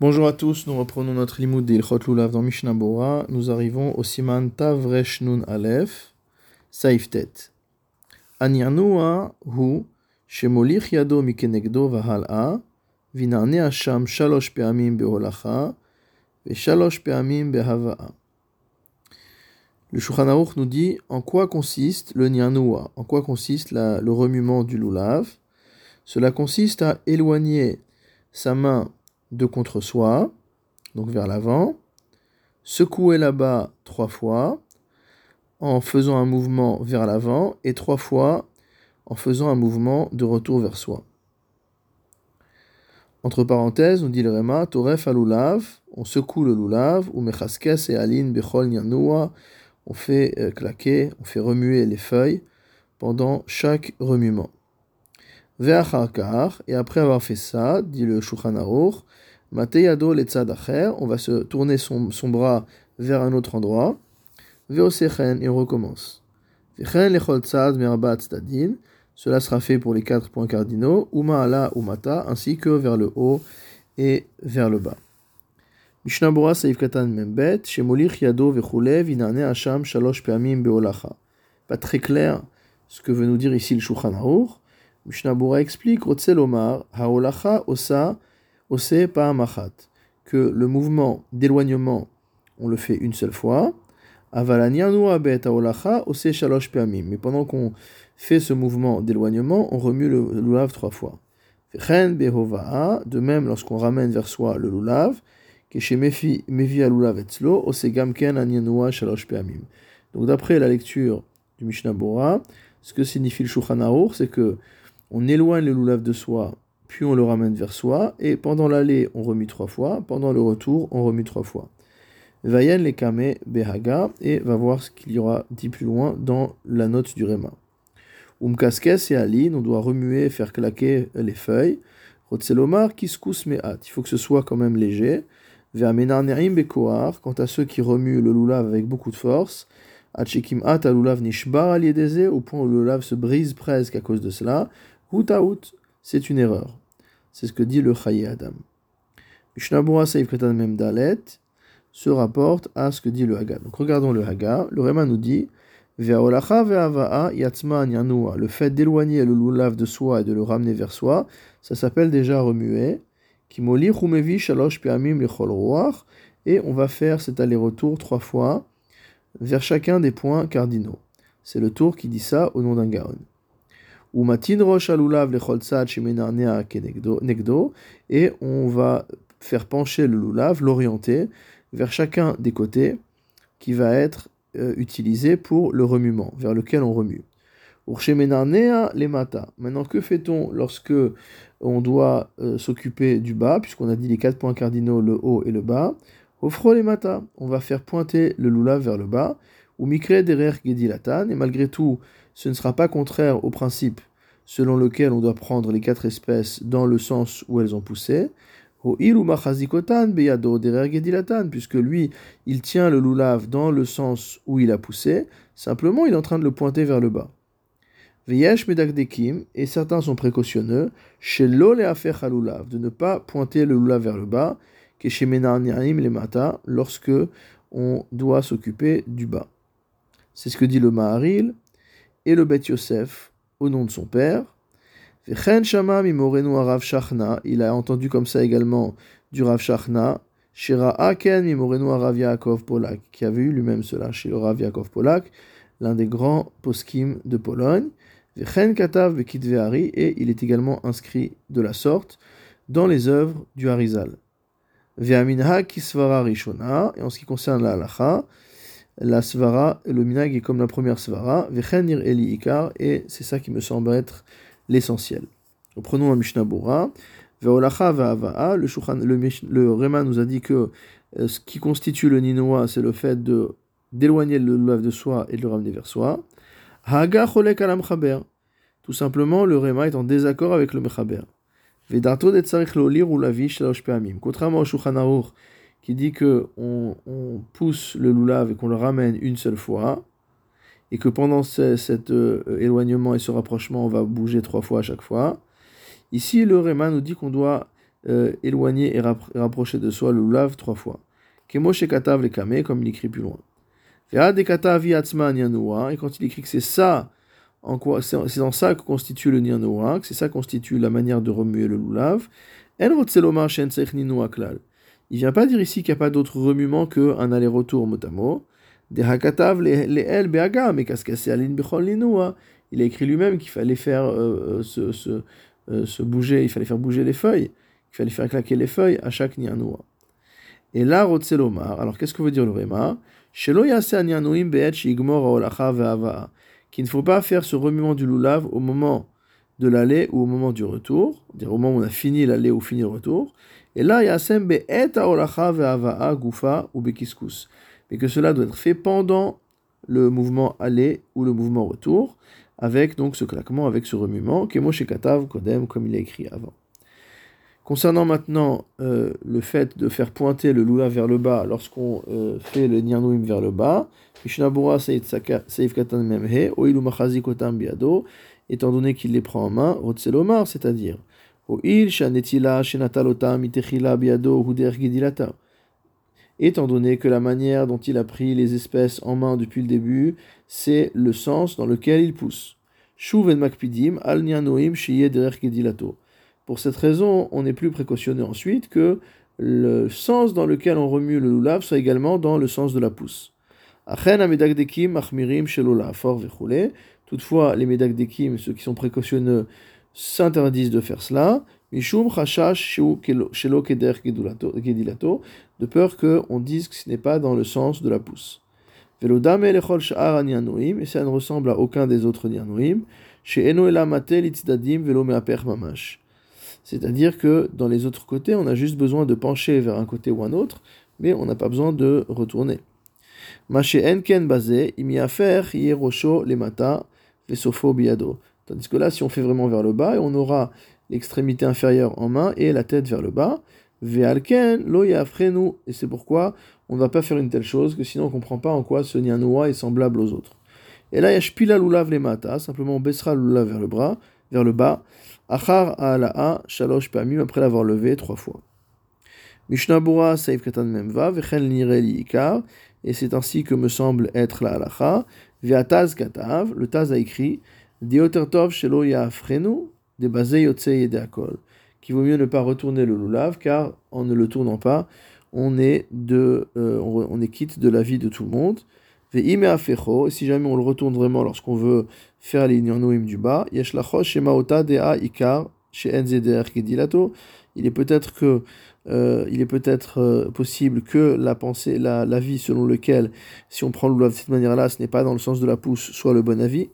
Bonjour à tous, nous reprenons notre limoud d'Ilchot Lulav dans Mishnah Bora. Nous arrivons au siman Tavresh Nun Aleph, Saiftet. Anirnua hu. Le Shulchan nous dit en quoi consiste le Nyanua, en quoi consiste le remuement du Lulav? Cela consiste à éloigner sa main de contre soi, donc vers l'avant, secouer là-bas trois fois en faisant un mouvement vers l'avant et trois fois en faisant un mouvement de retour vers soi. Entre parenthèses, on dit le Rema, Toref on secoue le lulav, ou mechaskes et alin bechol nyanua, on fait euh, claquer, on fait remuer les feuilles pendant chaque remuement. Ve'acharkar, et après avoir fait ça, dit le Shulchan Mateyado letzadacher, on va se tourner son, son, bras vers un autre endroit. Veosechen, et on recommence. Vechen lechol tzad merbat tzadin, cela sera fait pour les quatre points cardinaux, uma ala umata, ainsi que vers le haut et vers le bas. Mishnah Bora Saif Katan Membet, Shemolich Yado Vechule, Vinane Hasham Shalosh Peamim Beolacha. Pas très clair ce que veut nous dire ici le Shulchan Aruch. Mishnah Bora explique, Rotzel Omar, Haolacha Osa, Ose Pa'amachat, que le mouvement d'éloignement, on le fait une seule fois. Shalosh. Mais pendant qu'on fait ce mouvement d'éloignement, on remue le lulav trois fois. De même lorsqu'on ramène vers soi le lulav, donc d'après la lecture du Mishnah Bora, ce que signifie le Shulchan c'est que on éloigne le lulav de soi, puis on le ramène vers soi, et pendant l'aller on remue trois fois, pendant le retour on remue trois fois. Vayen les kame behaga, et va voir ce qu'il y aura dit plus loin dans la note du Réma. Umkaskes et Aline, on doit remuer, faire claquer les feuilles. Rotselomar kiskus me'at, il faut que ce soit quand même léger. Ve'amenarnerim bekoar, quant à ceux qui remuent le lulav avec beaucoup de force, Achekim at lulav nishbar aliedeze, au point où le lulav se brise presque à cause de cela, Hutaout, c'est une erreur. C'est ce que dit le Chaye Adam. Saif Katan se rapporte à ce que dit le Haga. Donc regardons le Haga. Le Réma nous dit. Le fait d'éloigner le lulav de soi et de le ramener vers soi, ça s'appelle déjà remuer et on va faire cet aller-retour trois fois vers chacun des points cardinaux. C'est le tour qui dit ça au nom d'un gaon. Et on va faire pencher le lulav, l'orienter vers chacun des côtés qui va être euh, utilisé pour le remuement, vers lequel on remue. Maintenant, que fait-on lorsque on doit euh, s'occuper du bas, puisqu'on a dit les quatre points cardinaux, le haut et le bas? Offro les on va faire pointer le lulav vers le bas, ou mikre derer gedilatan, et malgré tout, ce ne sera pas contraire au principe selon lequel on doit prendre les quatre espèces dans le sens où elles ont poussé. Puisque lui, il tient le lulav dans le sens où il a poussé, simplement il est en train de le pointer vers le bas. Veyesh medakdekim, et certains sont précautionneux, chez l'ol et de ne pas pointer le lulav vers le bas, que chez les mata, lorsque on doit s'occuper du bas. C'est ce que dit le Maharil et le Bet Yosef au nom de son père. Rav Shachna, il a entendu comme ça également du Rav Shachna, Shira Aken mimorenu Rav Yaakov Polak, qui avait eu lui-même cela chez le Rav Yaakov Polak, l'un des grands poskim de Pologne. Vechen katav et il est également inscrit de la sorte dans les œuvres du Harizal. Ve'aminha kisvara rishona, et en ce qui concerne la halacha, la svara, le minag est comme la première svara, vechenir eli ikar, et c'est ça qui me semble être l'essentiel. Prenons un Mishnah Bora. Ve'olacha ve'ava'a, le, le, le Réma nous a dit que euh, ce qui constitue le ninoa, c'est le fait de d'éloigner le lave de soi et de le ramener vers soi. Haga cholek alam chaber. Tout simplement, le Réma est en désaccord avec le mechaber. Vedarto det sarich lo lir ou Contrairement au Shulchan qui dit que on, pousse le lulav et qu'on le ramène une seule fois, et que pendant ce, cet euh, éloignement et ce rapprochement, on va bouger trois fois à chaque fois. Ici, le Réma nous dit qu'on doit euh, éloigner et rapprocher de soi le lulav trois fois. Kemo katav le kame, comme il écrit plus loin. Et quand il écrit que c'est ça, en quoi, c'est dans ça que constitue le nianoa, que c'est ça constitue la manière de remuer le lulav, il vient pas dire ici qu'il n'y a pas d'autre remuement qu'un aller-retour motamo. Il a écrit lui-même qu'il fallait faire euh, euh, se, euh, se, bouger, il fallait faire bouger les feuilles, il fallait faire claquer les feuilles à chaque nianoa. Et là, Rotselomar, alors qu'est-ce que veut dire le Réma Qu'il ne faut pas faire ce remuement du lulav au moment de l'aller ou au moment du retour, dire au moment où on a fini l'aller ou fini le retour. Et là, il y a gufa ou bekiskus. Mais que cela doit être fait pendant le mouvement aller ou le mouvement retour, avec donc ce claquement, avec ce remuement, kemo katav kodem, comme il a écrit avant. Concernant maintenant euh, le fait de faire pointer le lula vers le bas lorsqu'on euh, fait le nyanouim vers le bas, Memhe, Oilu étant donné qu'il les prend en main, c'est-à-dire Étant donné que la manière dont il a pris les espèces en main depuis le début, c'est le sens dans lequel il pousse. Pour cette raison, on est plus précautionné ensuite que le sens dans lequel on remue le lulav soit également dans le sens de la pousse. Toutefois, les Medakdekim, ceux qui sont précautionneux, s'interdisent de faire cela. De peur qu'on dise que ce n'est pas dans le sens de la pousse. Et ça ne ressemble à aucun des autres mamash. C'est-à-dire que dans les autres côtés, on a juste besoin de pencher vers un côté ou un autre, mais on n'a pas besoin de retourner. Enken basé, lemata biado. Tandis que là, si on fait vraiment vers le bas, on aura l'extrémité inférieure en main et la tête vers le bas. Ve'alken lo. Et c'est pourquoi on ne va pas faire une telle chose, que sinon on ne comprend pas en quoi ce nianoa est semblable aux autres. Et là, yashpila lulav lemata, simplement on baissera lulav vers le bras, vers le bas. Achar a shalosh pamim, après l'avoir levé trois fois. Mishnabura saif katan memva, vechel nireli ikar. Et c'est ainsi que me semble être la halacha. Taz Katav, le Taz a écrit Qu'il vaut mieux ne pas retourner le lulav, car en ne le tournant pas, on est, de, euh, on est quitte de la vie de tout le monde. Et si jamais on le retourne vraiment lorsqu'on veut faire les Nyanuim du bas, il est peut-être que euh, il est peut-être euh, possible que la pensée, la, vie selon lequel, si on prend le de cette manière-là, ce n'est pas dans le sens de la pousse, soit le bon avis.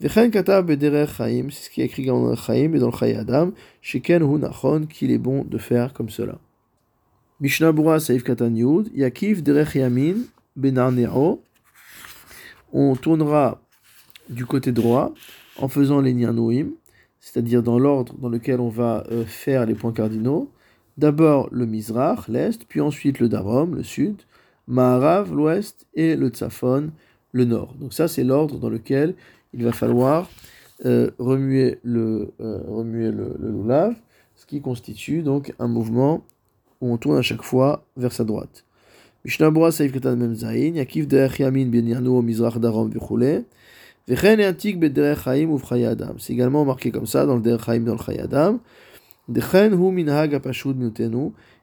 C'est ce qui est écrit dans le Chaim et dans le Chay Adam, Sheken Hu Nachon, qu'il est bon de faire comme cela. Mishnah Bura Saif Katan Yud, Yakiv Derech Yamin Benarneo, on tournera du côté droit en faisant les Nianouim, c'est-à-dire dans l'ordre dans lequel on va euh, faire les points cardinaux. D'abord le Mizrach, l'est, puis ensuite le Darom, le sud, Maharav, l'ouest, et le Tzafon, le nord. Donc ça, c'est l'ordre dans lequel il va falloir euh, remuer, le, euh, remuer le, lulav, ce qui constitue donc un mouvement où on tourne à chaque fois vers sa droite. Mishnah Bora Saif Ketan Mem Zayin, Yakiv Derech Yamin Ben Yano Mizrach Darom Vichule, Vechen Antik Bederech Chaim Uf Adam. C'est également marqué comme ça dans le Derech Chaim dans le Chayadam.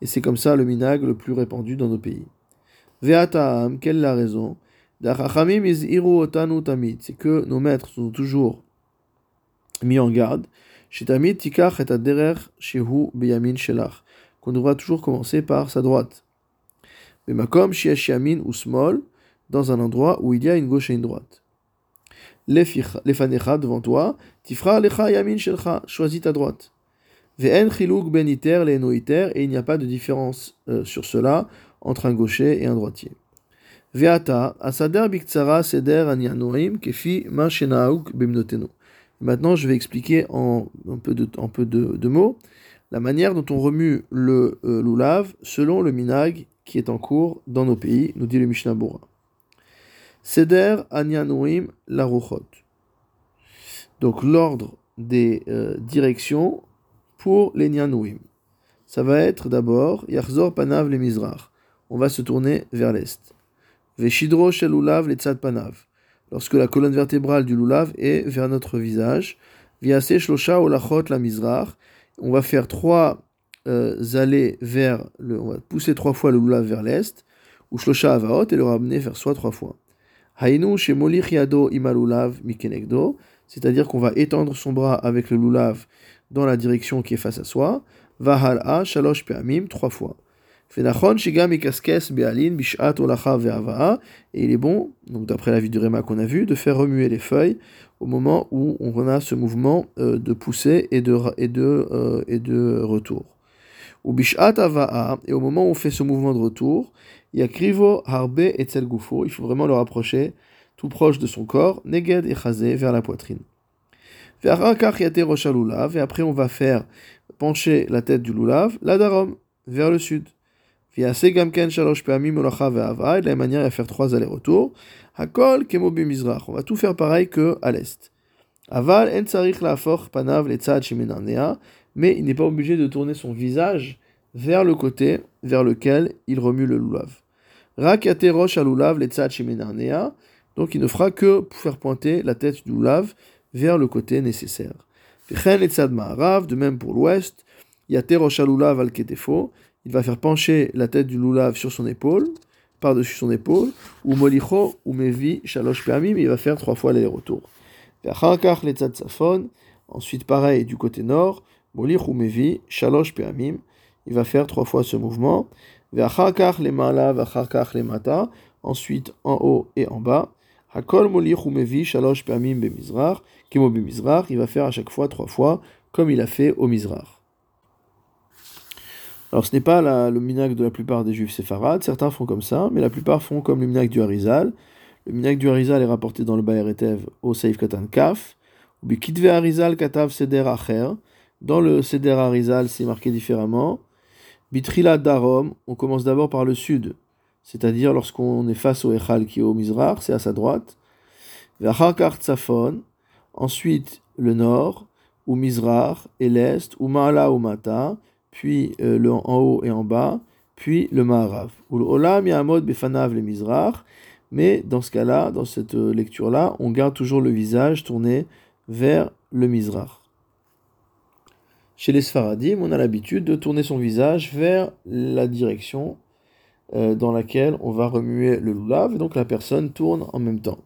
Et c'est comme ça le minag le plus répandu dans nos pays. Ve'ataam, quelle est la raison? C'est que nos maîtres sont toujours mis en garde. Qu'on devra toujours commencer par sa droite. Makom shiashiamin ou small, dans un endroit où il y a une gauche et une droite. Lefanecha devant toi, tifra lecha yamin shelcha, choisis ta droite. Ve'en chiluk ben iter et il n'y a pas de différence euh, sur cela entre un gaucher et un droitier. Maintenant, je vais expliquer en peu de, mots la manière dont on remue le euh, lulav selon le minag qui est en cours dans nos pays, nous dit le Mishnah Bora. Seder anyanoim laruchot. Donc l'ordre des euh, directions pour les Nianouim. ça va être d'abord Yachzor Panav le Mizrach. On va se tourner vers l'est. Veshidro shel panav. Lorsque la colonne vertébrale du lulav est vers notre visage. Viase shlosha olachot la Mizrach. On va faire trois euh, allées vers le. On va pousser trois fois le lulav vers l'est. Ou shlosha avaot et le ramener vers soi trois fois. Hainu shemolich yado imalulav mikenegdo. C'est-à-dire qu'on va étendre son bras avec le lulav dans la direction qui est face à soi. Vahal'a shalosh pe'amim, trois fois. Et il est bon, donc d'après la vie du Réma qu'on a vu, de faire remuer les feuilles au moment où on a ce mouvement euh, de poussée et de, et de, euh, et de retour. Ou ava'a, et au moment où on fait ce mouvement de retour, il y a krivo harbe et gufo, il faut vraiment le rapprocher tout proche de son corps, neged et chazé vers la poitrine. Et après on va faire pencher la tête du lulav, la darom, vers le sud. De la même manière, il faire trois allers-retours. Hakol kemo On va tout faire pareil que à l'est. Aval en tsarich la panav letzad mais il n'est pas obligé de tourner son visage vers le côté vers lequel il remue le lulav. Rakate rosh alulav letzad donc il ne fera que faire pointer la tête du lulav vers le côté nécessaire. De même pour l'ouest, al il va faire pencher la tête du lulav sur son épaule, par-dessus son épaule, ou molicho ou mevi shalosh peamim, il va faire trois fois l'aller-retour. Ensuite, pareil du côté nord, molich ou mevi shalosh peamim, il va faire trois fois ce mouvement. Ensuite, en haut et en bas. Hakol molich ou mevi shalosh peamim bemizrach. Kimo il va faire à chaque fois trois fois, comme il a fait au mizrach. Alors ce n'est pas le minag de la plupart des juifs séfarades, certains font comme ça, mais la plupart font comme le minag du Harizal. Le minag du Harizal est rapporté dans le Bayer Etev au Seif Katan Kaf. Kitve Harizal Katav Seder Acher. Dans le Seder Harizal, c'est marqué différemment. Bitrila Darom, on commence d'abord par le sud, c'est-à-dire lorsqu'on est face au Echal qui est au Mizrar, c'est à sa droite. Vachakar Tsafon, ensuite le nord, ou Mizrar, et l'est, ou Maala ou Mata, puis euh, le en haut et en bas, puis le Maharav. Ou Befanav le mais dans ce cas-là, dans cette euh, lecture-là, on garde toujours le visage tourné vers le Mizrach. Chez les Sfaradim, on a l'habitude de tourner son visage vers la direction euh, dans laquelle on va remuer le lulav, et donc la personne tourne en même temps.